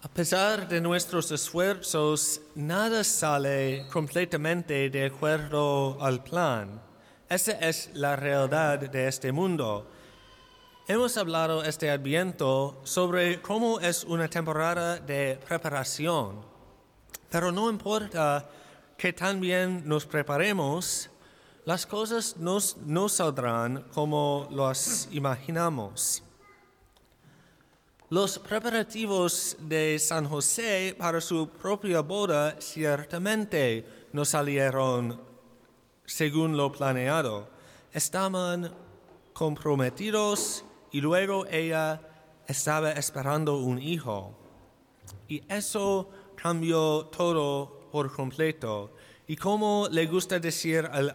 A pesar de nuestros esfuerzos, nada sale completamente de acuerdo al plan. Esa es la realidad de este mundo. Hemos hablado este adviento sobre cómo es una temporada de preparación, pero no importa que también nos preparemos, las cosas no saldrán como las imaginamos. Los preparativos de San José para su propia boda ciertamente no salieron según lo planeado. Estaban comprometidos y luego ella estaba esperando un hijo. Y eso cambió todo por completo. Y como le gusta decir al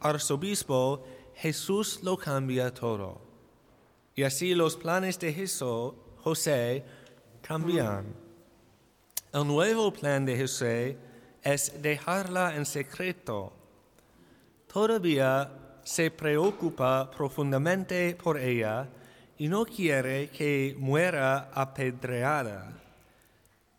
arzobispo, Jesús lo cambia todo. Y así los planes de Jesús José cambian. El nuevo plan de José es dejarla en secreto. Todavía se preocupa profundamente por ella y no quiere que muera apedreada.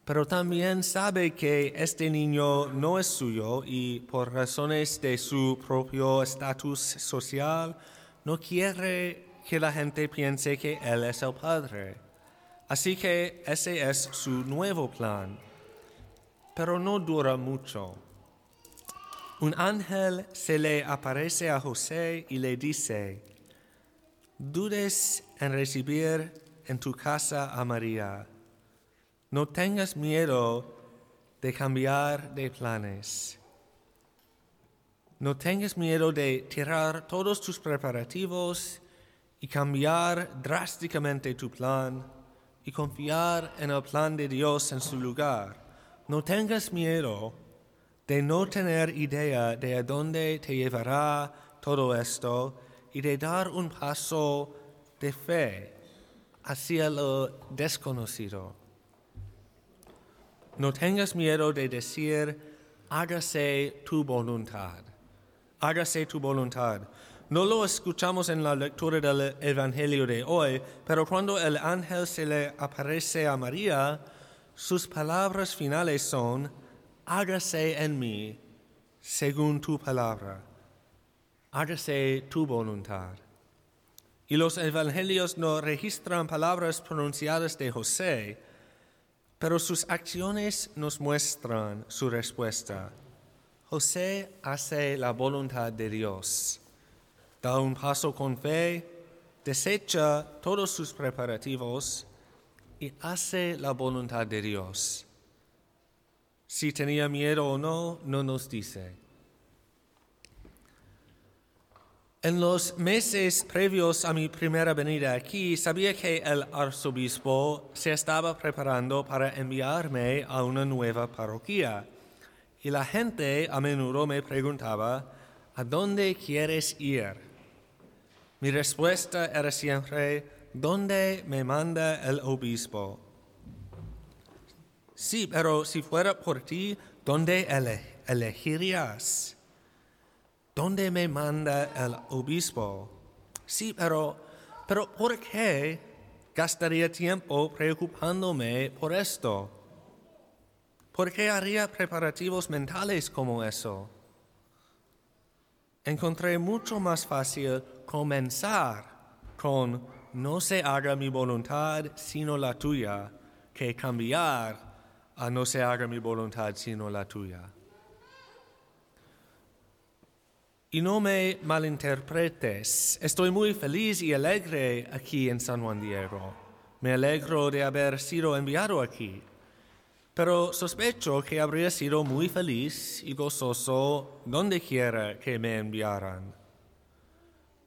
Pero también sabe que este niño no es suyo y por razones de su propio estatus social no quiere que la gente piense que él es el padre. Así que ese es su nuevo plan, pero no dura mucho. Un ángel se le aparece a José y le dice, dudes en recibir en tu casa a María, no tengas miedo de cambiar de planes. No tengas miedo de tirar todos tus preparativos y cambiar drásticamente tu plan y confiar en el plan de Dios en su lugar. No tengas miedo de no tener idea de a dónde te llevará todo esto y de dar un paso de fe hacia lo desconocido. No tengas miedo de decir, hágase tu voluntad, hágase tu voluntad. No lo escuchamos en la lectura del Evangelio de hoy, pero cuando el ángel se le aparece a María, sus palabras finales son, hágase en mí según tu palabra, hágase tu voluntad. Y los evangelios no registran palabras pronunciadas de José, pero sus acciones nos muestran su respuesta. José hace la voluntad de Dios da un paso con fe, desecha todos sus preparativos y hace la voluntad de Dios. Si tenía miedo o no, no nos dice. En los meses previos a mi primera venida aquí, sabía que el arzobispo se estaba preparando para enviarme a una nueva parroquia. Y la gente a menudo me preguntaba, ¿a dónde quieres ir? Mi respuesta era siempre, ¿dónde me manda el obispo? Sí, pero si fuera por ti, ¿dónde elegirías? ¿Dónde me manda el obispo? Sí, pero, pero ¿por qué gastaría tiempo preocupándome por esto? ¿Por qué haría preparativos mentales como eso? Encontré mucho más fácil comenzar con no se haga mi voluntad sino la tuya que cambiar a no se haga mi voluntad sino la tuya. Y no me malinterpretes, estoy muy feliz y alegre aquí en San Juan Diego. Me alegro de haber sido enviado aquí pero sospecho que habría sido muy feliz y gozoso donde quiera que me enviaran.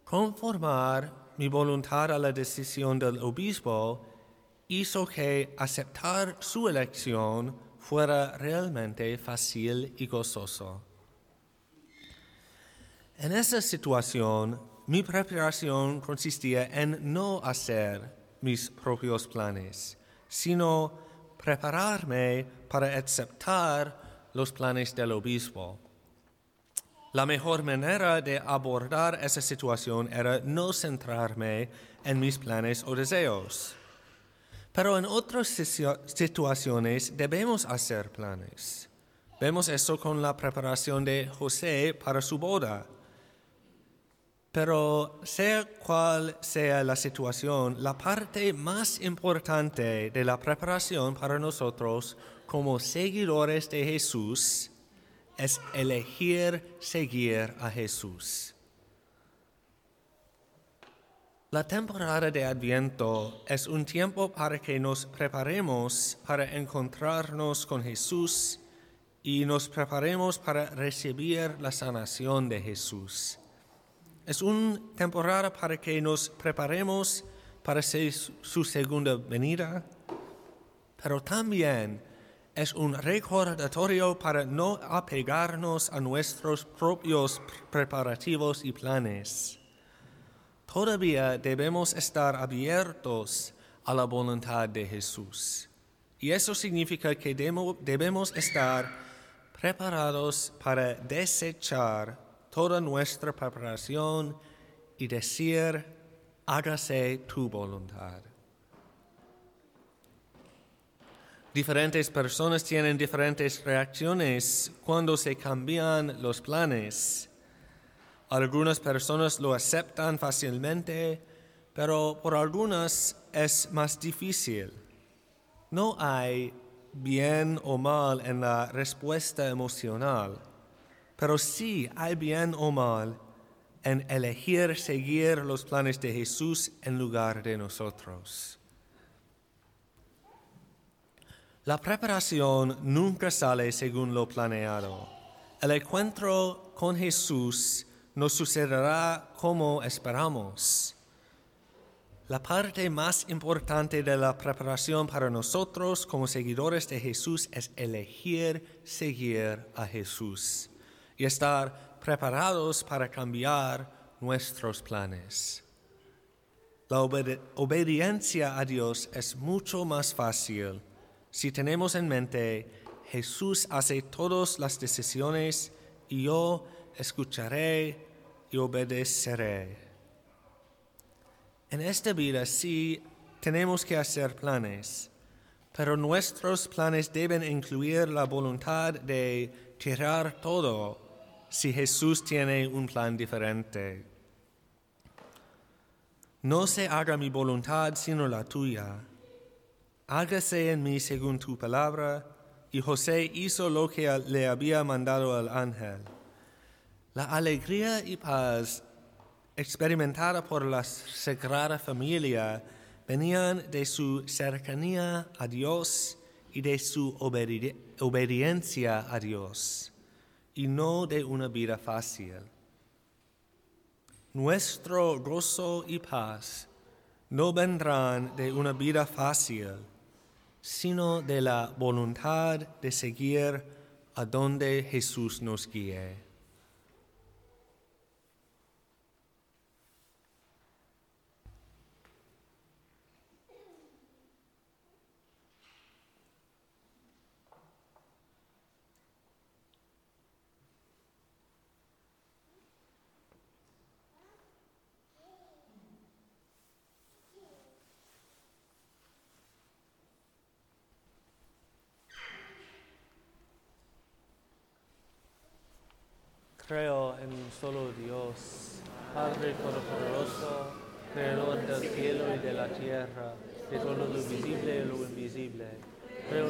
Conformar mi voluntad a la decisión del obispo hizo que aceptar su elección fuera realmente fácil y gozoso. En esa situación, mi preparación consistía en no hacer mis propios planes, sino prepararme para aceptar los planes del obispo. La mejor manera de abordar esa situación era no centrarme en mis planes o deseos. Pero en otras situaciones debemos hacer planes. Vemos eso con la preparación de José para su boda. Pero sea cual sea la situación, la parte más importante de la preparación para nosotros como seguidores de Jesús es elegir seguir a Jesús. La temporada de Adviento es un tiempo para que nos preparemos para encontrarnos con Jesús y nos preparemos para recibir la sanación de Jesús. Es una temporada para que nos preparemos para su segunda venida, pero también es un recordatorio para no apegarnos a nuestros propios preparativos y planes todavía debemos estar abiertos a la voluntad de Jesús. Y eso significa que debemos estar preparados para desechar toda nuestra preparación y decir, hágase tu voluntad. Diferentes personas tienen diferentes reacciones cuando se cambian los planes. Algunas personas lo aceptan fácilmente, pero por algunas es más difícil. No hay bien o mal en la respuesta emocional, pero sí hay bien o mal en elegir seguir los planes de Jesús en lugar de nosotros. La preparación nunca sale según lo planeado. El encuentro con Jesús no sucederá como esperamos. La parte más importante de la preparación para nosotros como seguidores de Jesús es elegir seguir a Jesús y estar preparados para cambiar nuestros planes. La obediencia a Dios es mucho más fácil si tenemos en mente Jesús hace todas las decisiones y yo escucharé y obedeceré. En esta vida sí tenemos que hacer planes, pero nuestros planes deben incluir la voluntad de tirar todo si Jesús tiene un plan diferente. No se haga mi voluntad sino la tuya. Hágase en mí según tu palabra. Y José hizo lo que le había mandado al ángel. La alegría y paz experimentada por la Sagrada Familia venían de su cercanía a Dios y de su obediencia a Dios, y no de una vida fácil. Nuestro gozo y paz no vendrán de una vida fácil, sino de la voluntad de seguir a donde Jesús nos guíe. Creo en un solo Dios, Padre Todopoderoso, Creador del cielo y de la tierra, de todo lo visible y lo invisible.